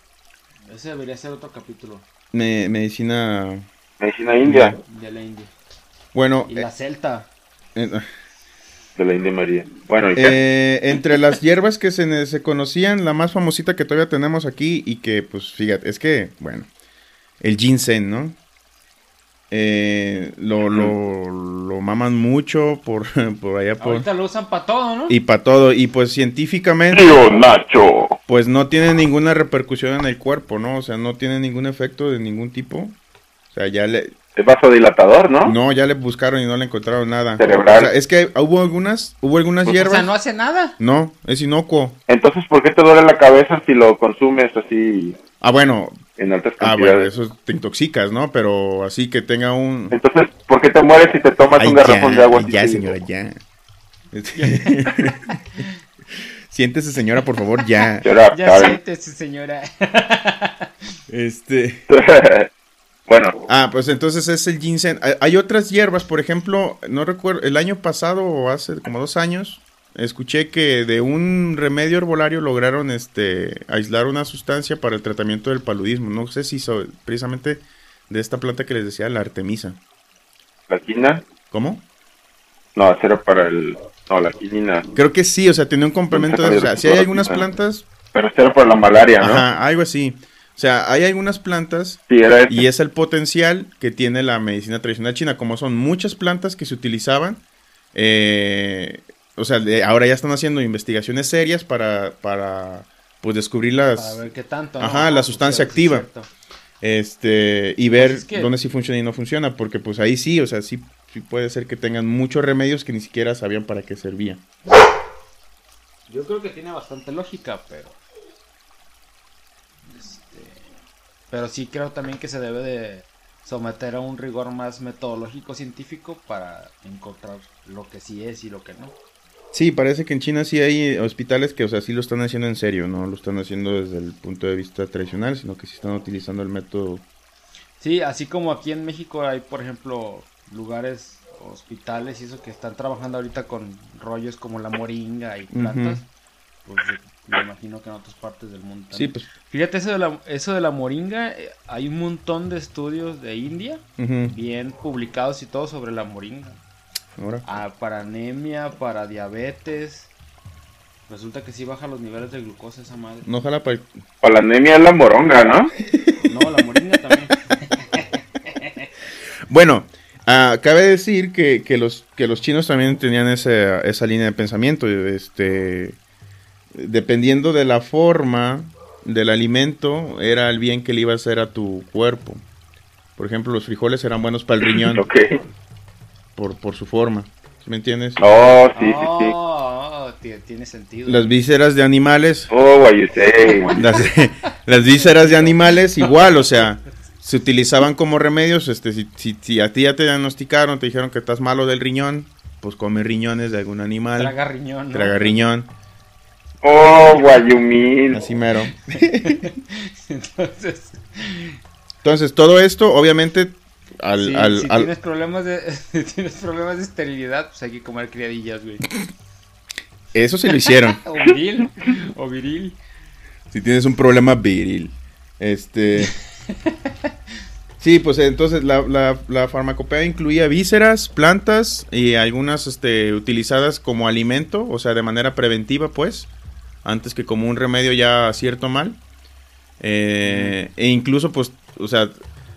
D: Ese debería ser otro capítulo.
C: medicina.
E: Medicina india.
D: De la India.
C: Bueno.
D: Y la eh, celta.
E: Eh, de la India María. Bueno,
C: eh, entre las hierbas que se, se conocían, la más famosita que todavía tenemos aquí y que, pues, fíjate, es que, bueno, el ginseng, ¿no? Eh, lo, lo, lo, maman mucho por, por allá por...
D: Ahorita lo usan para todo, ¿no?
C: Y para todo, y pues científicamente...
E: Nacho!
C: Pues no tiene ninguna repercusión en el cuerpo, ¿no? O sea, no tiene ningún efecto de ningún tipo. O sea, ya le...
E: Es vasodilatador, ¿no?
C: No, ya le buscaron y no le encontraron nada.
E: Cerebral.
C: O sea, es que hubo algunas, hubo algunas pues, hierbas... O
D: sea, no hace nada.
C: No, es inocuo.
E: Entonces, ¿por qué te duele la cabeza si lo consumes así?
C: Ah, bueno,
E: en altas
C: cantidades. Ah, bueno, eso te intoxicas, ¿no? Pero así que tenga un...
E: Entonces, ¿por qué te mueres si te tomas un garrafón de agua?
C: Ya, señora, ya. siéntese, señora, por favor, ya.
D: ya siéntese, señora.
C: este...
E: bueno.
C: Ah, pues entonces es el ginseng. Hay otras hierbas, por ejemplo, no recuerdo, el año pasado o hace como dos años, escuché que de un remedio herbolario lograron este aislar una sustancia para el tratamiento del paludismo. No sé si precisamente de esta planta que les decía, la artemisa.
E: ¿La quina?
C: ¿Cómo?
E: No, era para el... No, la quinina.
C: Creo que sí, o sea, tiene un complemento de... O sea, si hay algunas plantas...
E: Pero era para la malaria, ¿no?
C: Ajá, algo así. O sea, hay algunas plantas
E: sí, era
C: y es el potencial que tiene la medicina tradicional china, como son muchas plantas que se utilizaban, eh, o sea, ahora ya están haciendo investigaciones serias para, para pues descubrir las...
D: Para ver qué tanto.
C: Ajá, la sustancia activa. este, y ver dónde sí funciona y no funciona, porque pues ahí sí, o sea, sí, sí puede ser que tengan muchos remedios que ni siquiera sabían para qué servían.
D: Yo creo que tiene bastante lógica, pero... Este, pero sí creo también que se debe de someter a un rigor más metodológico científico para encontrar lo que sí es y lo que no.
C: Sí, parece que en China sí hay hospitales que, o sea, sí lo están haciendo en serio, no lo están haciendo desde el punto de vista tradicional, sino que sí están utilizando el método.
D: Sí, así como aquí en México hay, por ejemplo, lugares, hospitales y eso que están trabajando ahorita con rollos como la moringa y plantas, pues me imagino que en otras partes del mundo.
C: Sí, pues.
D: Fíjate, eso de la, eso de la moringa, eh, hay un montón de estudios de India, bien publicados y todo sobre la moringa. Ah, para anemia, para diabetes. Resulta que sí baja los niveles de glucosa esa madre.
C: No jala para...
E: Para la anemia es la moronga, ¿no?
D: No, la moringa también.
C: bueno, uh, cabe decir que, que, los, que los chinos también tenían esa, esa línea de pensamiento. Este, dependiendo de la forma del alimento, era el bien que le iba a hacer a tu cuerpo. Por ejemplo, los frijoles eran buenos para el riñón.
E: Okay
C: por, por su forma. ¿Me entiendes?
E: Oh, sí, sí, sí.
D: Oh, tiene sentido.
C: Las vísceras de animales.
E: Oh, what you say.
C: Las, vísceras de animales igual, o sea, se utilizaban como remedios. Este, si, si, a ti ya te diagnosticaron, te dijeron que estás malo del riñón, pues come riñones de algún animal.
D: Traga riñón.
C: Traga riñón.
E: Oh, what you mean.
C: Así mero. Entonces... Entonces, todo esto, obviamente, si
D: Tienes, problemas de, tienes problemas de esterilidad, pues hay que comer criadillas, güey.
C: Eso sí lo hicieron.
D: o viril. O viril.
C: Si tienes un problema viril. Este. Sí, pues entonces la, la, farmacopea incluía vísceras, plantas y algunas este, utilizadas como alimento, o sea, de manera preventiva, pues, antes que como un remedio ya cierto mal. Eh, e incluso, pues, o sea,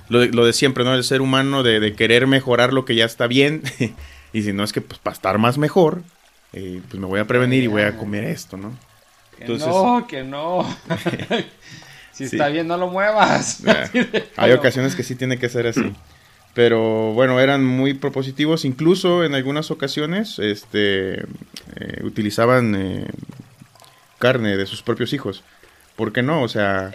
C: lo, de siempre, ¿no? El ser humano de, querer mejorar lo que ya está bien. y si no es que, pues, para estar más mejor, eh, pues me voy a prevenir y voy a comer esto, ¿no?
D: Entonces, no, que no. si está bien, no lo muevas.
C: hay ocasiones que sí tiene que ser así. Pero bueno, eran muy propositivos. Incluso en algunas ocasiones este, eh, utilizaban eh, carne de sus propios hijos. ¿Por qué no? O sea...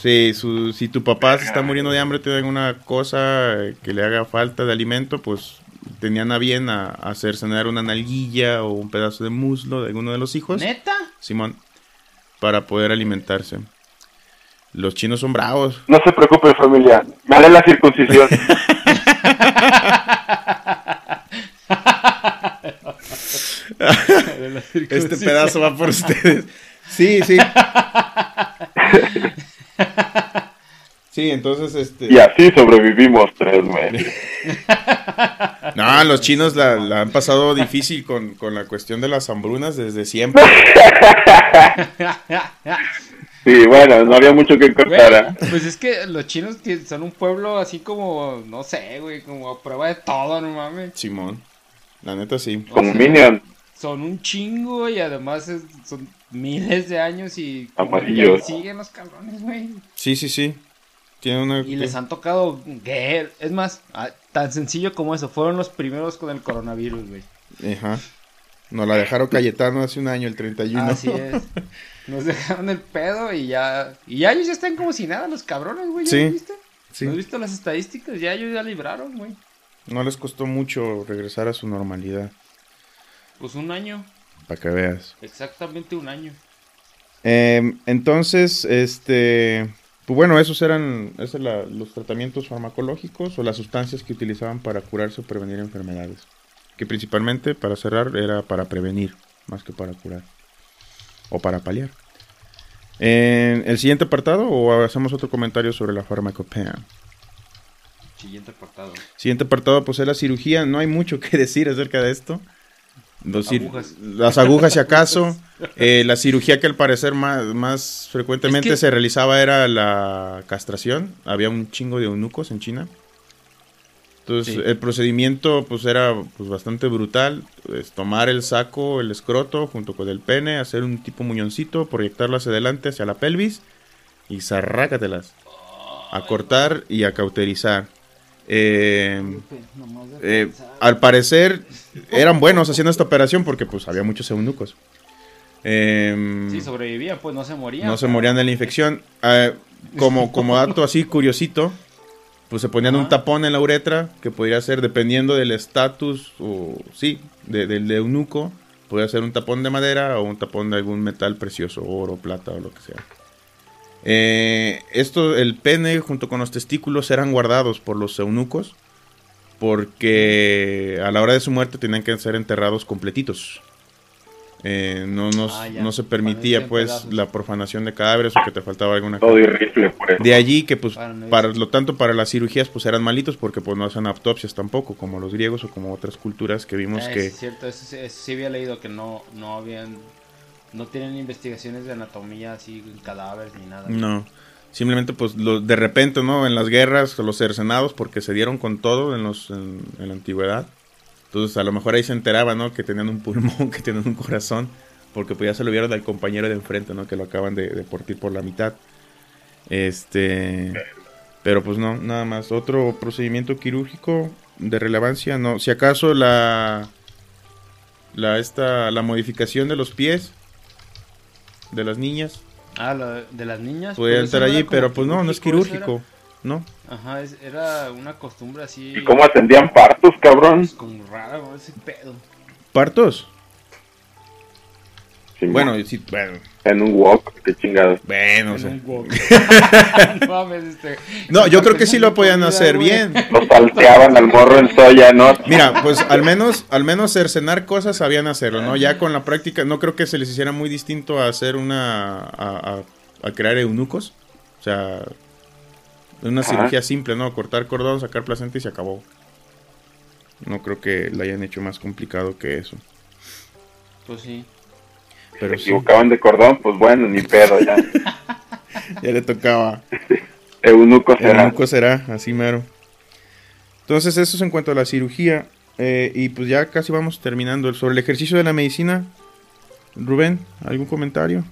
C: Sí, su, si tu papá se está muriendo de hambre, tiene alguna cosa que le haga falta de alimento, pues tenían a bien a, hacer cenar una nalguilla o un pedazo de muslo de alguno de los hijos.
D: ¿Neta?
C: Simón. para poder alimentarse. Los chinos son bravos.
E: No se preocupe, familia. Me haré la circuncisión.
C: este pedazo va por ustedes. Sí, sí. Sí, entonces este.
E: Y así sobrevivimos tres meses.
C: No, los chinos la, han pasado difícil con, con, la cuestión de las hambrunas desde siempre.
E: Sí, bueno, no había mucho que cortar.
D: ¿eh? Pues es que los chinos son un pueblo así como, no sé, güey, como a prueba de todo, no mames.
C: Simón, la neta sí.
E: Como Minion.
D: Son un chingo y además son miles de años y
E: Amarillos.
D: siguen los cabrones, güey.
C: Sí, sí, sí. Tiene una...
D: Y les han tocado Es más, tan sencillo como eso. Fueron los primeros con el coronavirus, güey.
C: Ajá. Nos la dejaron Cayetano hace un año, el 31.
D: Así es. Nos dejaron el pedo y ya. Y ya ellos ya están como si nada, los cabrones, güey. ¿Ya sí. viste? Sí. ¿No has visto las estadísticas? Ya ellos ya libraron, güey.
C: No les costó mucho regresar a su normalidad.
D: Pues un año.
C: Para que veas.
D: Exactamente un año.
C: Em, entonces, este. Pues bueno, esos eran esos los tratamientos farmacológicos o las sustancias que utilizaban para curarse o prevenir enfermedades. Que principalmente, para cerrar, era para prevenir, más que para curar o para paliar. En el siguiente apartado o hacemos otro comentario sobre la farmacopea.
D: Siguiente apartado.
C: Siguiente apartado, pues es la cirugía. No hay mucho que decir acerca de esto. Las agujas, si acaso. Eh, la cirugía que al parecer más, más frecuentemente se realizaba era la castración. Había un chingo de eunucos en China. Entonces, el procedimiento pues era pues bastante brutal. Pues, tomar el saco, el escroto, junto con el pene, hacer un tipo muñoncito, proyectarlo hacia adelante, hacia la pelvis, y zarrácatelas. A cortar y a cauterizar. Eh, eh, al parecer eran buenos haciendo esta operación porque pues había muchos eunucos.
D: Eh, sí, sobrevivían, pues no se morían.
C: No se morían de la infección. Ah, como, como dato así curiosito, pues se ponían un tapón en la uretra, que podría ser, dependiendo del estatus, o sí, del eunuco, podría ser un tapón de madera o un tapón de algún metal precioso, oro, plata o lo que sea. Eh, esto, el pene junto con los testículos eran guardados por los eunucos, porque a la hora de su muerte tenían que ser enterrados completitos. Eh, no, ah, no se permitía pues la profanación de cadáveres o que te faltaba alguna
E: cosa.
C: De allí que pues para, lo tanto para las cirugías pues eran malitos porque pues no hacen autopsias tampoco como los griegos o como otras culturas que vimos
D: ah,
C: que...
D: Es cierto, sí había leído que no, no habían, no tienen investigaciones de anatomía así cadáveres ni nada.
C: No, simplemente pues de repente no en las guerras los cercenados porque se dieron con todo en, los, en la antigüedad entonces a lo mejor ahí se enteraba, ¿no? Que tenían un pulmón, que tenían un corazón, porque pues ya se lo vieron al compañero de enfrente, ¿no? Que lo acaban de, de partir por la mitad. Este... Pero pues no, nada más. Otro procedimiento quirúrgico de relevancia, no. Si acaso la... La, esta, la modificación de los pies de las niñas.
D: Ah, de las niñas.
C: Puede estar allí, pero pues no, no es quirúrgico. ¿no?
D: Ajá, era una costumbre así.
E: ¿Y cómo atendían partos, cabrón? Es
D: como raro ese pedo.
C: ¿Partos? Bueno, sí, bueno.
E: En un walk, qué chingados.
C: Bueno, en un walk. Este, no, yo creo que sí lo podían hacer bien.
E: Lo salteaban al morro en soya, ¿no?
C: Mira, pues al menos, al menos cercenar cosas sabían hacerlo, ¿no? Ya con la práctica, no creo que se les hiciera muy distinto a hacer una. a, a crear eunucos. O sea, una cirugía simple, ¿no? Cortar cordón, sacar placenta y se acabó. No creo que la hayan hecho más complicado que eso.
D: Pues sí.
E: Pero se equivocaban de cordón, pues bueno, ni pedo ya.
C: ya le tocaba.
E: Eunuco será.
C: Eunuco será, así mero. Entonces, eso es en cuanto a la cirugía. Eh, y pues ya casi vamos terminando. Sobre el ejercicio de la medicina, Rubén, ¿algún comentario?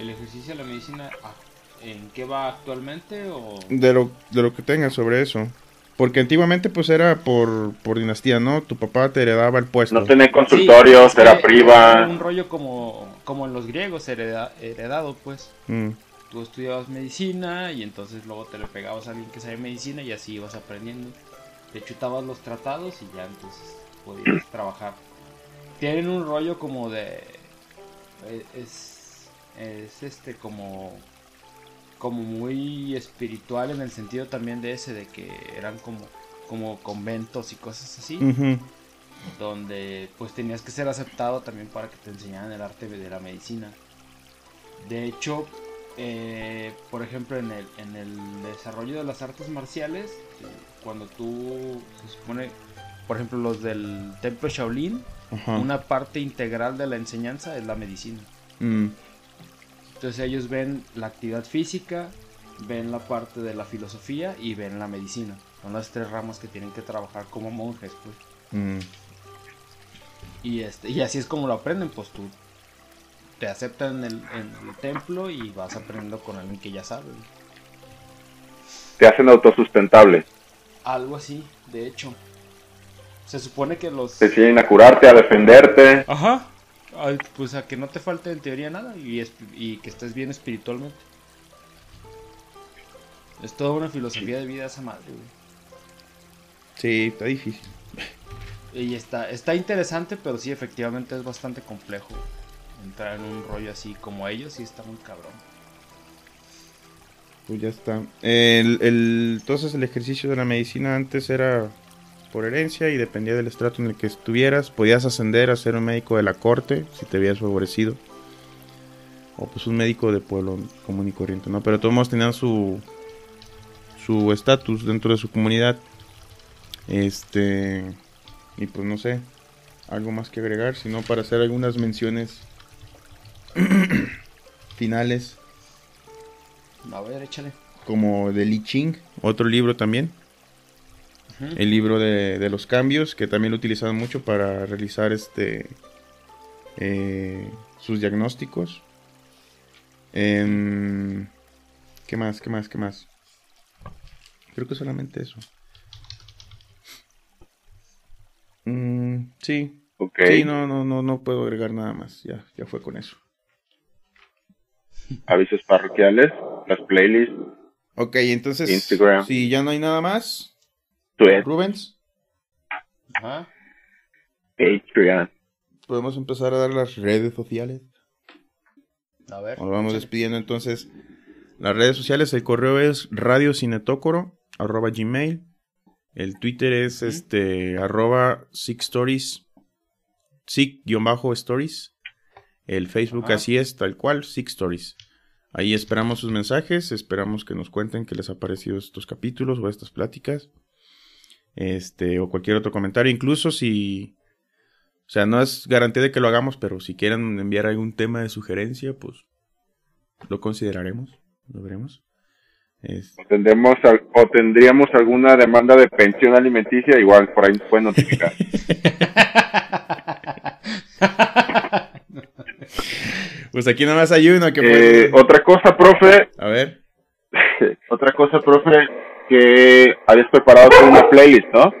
D: El ejercicio de la medicina, ah, en qué va actualmente o
C: de lo de lo que tengas sobre eso porque antiguamente pues era por, por dinastía no tu papá te heredaba el puesto.
E: No tenía consultorios era priva.
D: un rollo como como en los griegos heredado pues. Mm. tú estudiabas medicina y entonces luego te le pegabas a alguien que sabe medicina y así ibas aprendiendo. Te chutabas los tratados y ya entonces podías trabajar. Tienen un rollo como de eh, es es este como como muy espiritual en el sentido también de ese de que eran como como conventos y cosas así donde pues tenías que ser aceptado también para que te enseñaran el arte de la medicina. De hecho eh, por ejemplo en el, en el desarrollo de las artes marciales eh, cuando tú se supone por ejemplo los del templo Shaolin una parte integral de la enseñanza es la medicina. Mm. Entonces ellos ven la actividad física, ven la parte de la filosofía y ven la medicina. Son las tres ramas que tienen que trabajar como monjes, pues. Mm. Y este, y así es como lo aprenden, pues tú te aceptan en el, templo y vas aprendiendo con alguien que ya sabe.
E: Te hacen autosustentable.
D: Algo así, de hecho. Se supone que los...
E: Te enseñan a curarte, a defenderte.
D: Ajá pues a que no te falte en teoría nada y, y que estés bien espiritualmente. Es toda una filosofía de vida esa madre, güey.
C: Sí, está difícil.
D: Y está, está interesante, pero sí, efectivamente es bastante complejo. Entrar en un rollo así como ellos, sí está muy cabrón.
C: Pues ya está. El, el, entonces el ejercicio de la medicina antes era por herencia y dependía del estrato en el que estuvieras. Podías ascender a ser un médico de la corte si te habías favorecido. O pues un médico de pueblo común y corriente, ¿no? Pero todos tenían su su estatus dentro de su comunidad. Este y pues no sé, algo más que agregar, sino para hacer algunas menciones finales.
D: A ver, échale.
C: Como de Li Ching, otro libro también el libro de, los cambios, que también lo utilizaban mucho para realizar este eh, sus diagnósticos. ¿Qué más? ¿Qué más? ¿Qué más? Creo que solamente eso. Mm, sí. Sí, no, no, no, no puedo agregar nada más. Ya, ya fue con eso.
E: Avisos parroquiales, las playlists.
C: Ok, entonces, Instagram. si ya no hay nada más, Rubens.
E: Patreon.
C: Podemos empezar a dar las redes sociales.
D: A ver.
C: Nos vamos despidiendo entonces. Las redes sociales, el correo es radiocinetocoro, arroba gmail. El Twitter es este, arroba six stories, stories. El Facebook así es, tal cual, six stories. Ahí esperamos sus mensajes, esperamos que nos cuenten qué les ha parecido estos capítulos o estas pláticas este, o cualquier otro comentario, incluso si, o sea, no es garantía de que lo hagamos, pero si quieren enviar algún tema de sugerencia, pues lo consideraremos, lo veremos.
E: O, tendremos, o tendríamos alguna demanda de pensión alimenticia, igual por ahí nos pueden notificar.
C: pues aquí nada más hay uno que
E: eh, Otra cosa, profe.
C: A ver.
E: otra cosa, profe que habías preparado una playlist, ¿no?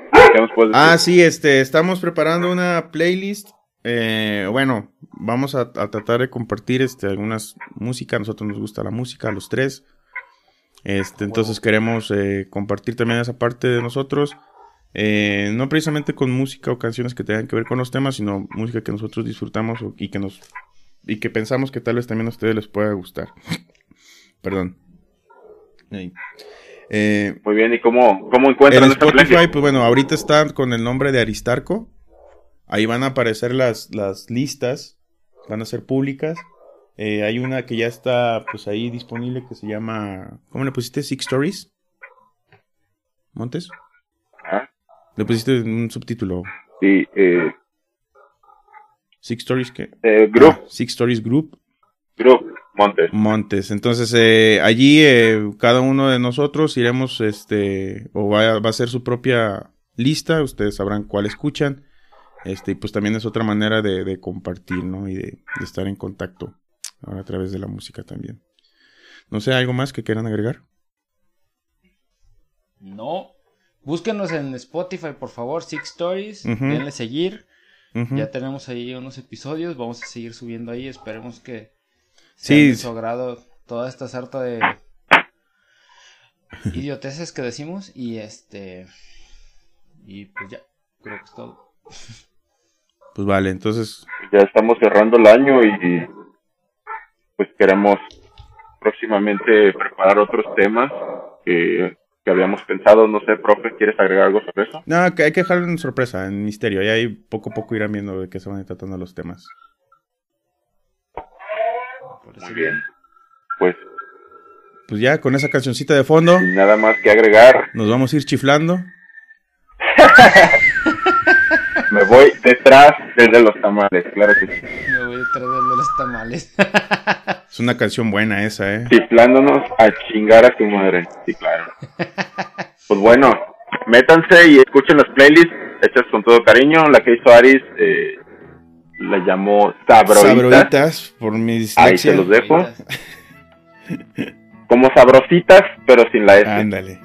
C: Ah, sí, este, estamos preparando una playlist. Eh, bueno, vamos a, tratar de compartir este, algunas músicas. Nosotros nos gusta la música, a los tres. Este, entonces queremos eh, compartir también esa parte de nosotros. Eh, no precisamente con música o canciones que tengan que ver con los temas, sino música que nosotros disfrutamos y que nos y que pensamos que tal vez también a ustedes les pueda gustar. Perdón.
E: Eh, Muy bien, ¿y cómo, cómo encuentran
C: esta Spotify, pues bueno, ahorita está con el nombre de Aristarco. Ahí van a aparecer las, las listas, van a ser públicas. Eh, hay una que ya está pues ahí disponible que se llama, ¿cómo le pusiste? Six Stories. Montes. ¿Ah? Le pusiste un subtítulo.
E: Sí, eh,
C: Six Stories que.
E: Eh, group. Ah,
C: Six Stories Group.
E: Group. Montes.
C: Montes. Entonces, eh, allí eh, cada uno de nosotros iremos, este, o va, va, a ser su propia lista, ustedes sabrán cuál escuchan. Este, y pues también es otra manera de, compartir, ¿no? Y de, estar en contacto a través de la música también. No sé, ¿algo más que quieran agregar?
D: No. Búsquenos en Spotify, por favor, Six Stories. Denle seguir. Ya tenemos ahí unos episodios. Vamos a seguir subiendo ahí. Esperemos que sí. de su agrado toda esta sarta de idioteces que decimos y este y pues ya, creo que es todo.
C: Pues vale, entonces
E: ya estamos cerrando el año y pues queremos próximamente preparar otros temas que, habíamos pensado. No sé, profe, ¿quieres agregar algo sobre eso?
C: No, que hay que dejarlo en sorpresa, en misterio. Y ahí poco a poco irán viendo de qué se van tratando los temas.
E: Muy bien. Pues
C: pues ya con esa cancioncita de fondo.
E: Nada más que agregar.
C: Nos vamos a ir chiflando.
E: Me voy detrás desde los tamales, claro que sí.
D: Me voy detrás desde los tamales.
C: es una canción buena esa, eh.
E: Chiflándonos a chingar a tu madre. Sí, claro. Pues bueno, métanse y escuchen las playlists hechas con todo cariño. La que hizo Aris eh, la llamó Sabroditas. Sabroditas,
C: por mi
E: Ahí se los dejo. Como sabrositas, pero sin la S.
C: Ándale.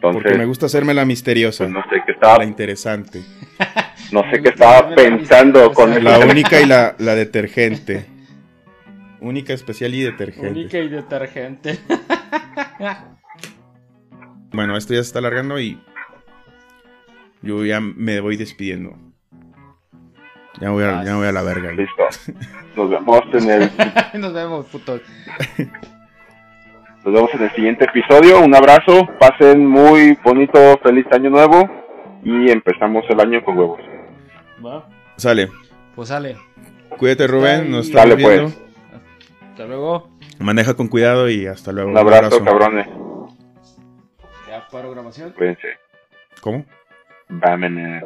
C: Porque me gusta hacerme la misteriosa.
E: Pues no sé qué estaba.
C: La interesante.
E: No sé qué estaba pensando con
C: La única y la, la detergente. Única, especial y detergente.
D: Única y detergente.
C: bueno, esto ya se está alargando y. Yo ya me voy despidiendo. Ya voy a, ya voy a la verga.
E: Listo. Nos vemos en el.
D: Nos vemos, puto.
E: Nos vemos en el siguiente episodio. Un abrazo, pasen muy bonito, feliz año nuevo y empezamos el año con huevos.
D: ¿Va?
C: Sale.
D: Pues sale.
C: Cuídate Rubén, nos estamos viendo. Pues.
D: Hasta luego.
C: Maneja con cuidado y hasta luego.
E: Un abrazo, cabrones.
D: Ya, programación.
E: Cuídense.
C: ¿Cómo?
E: Vámonos.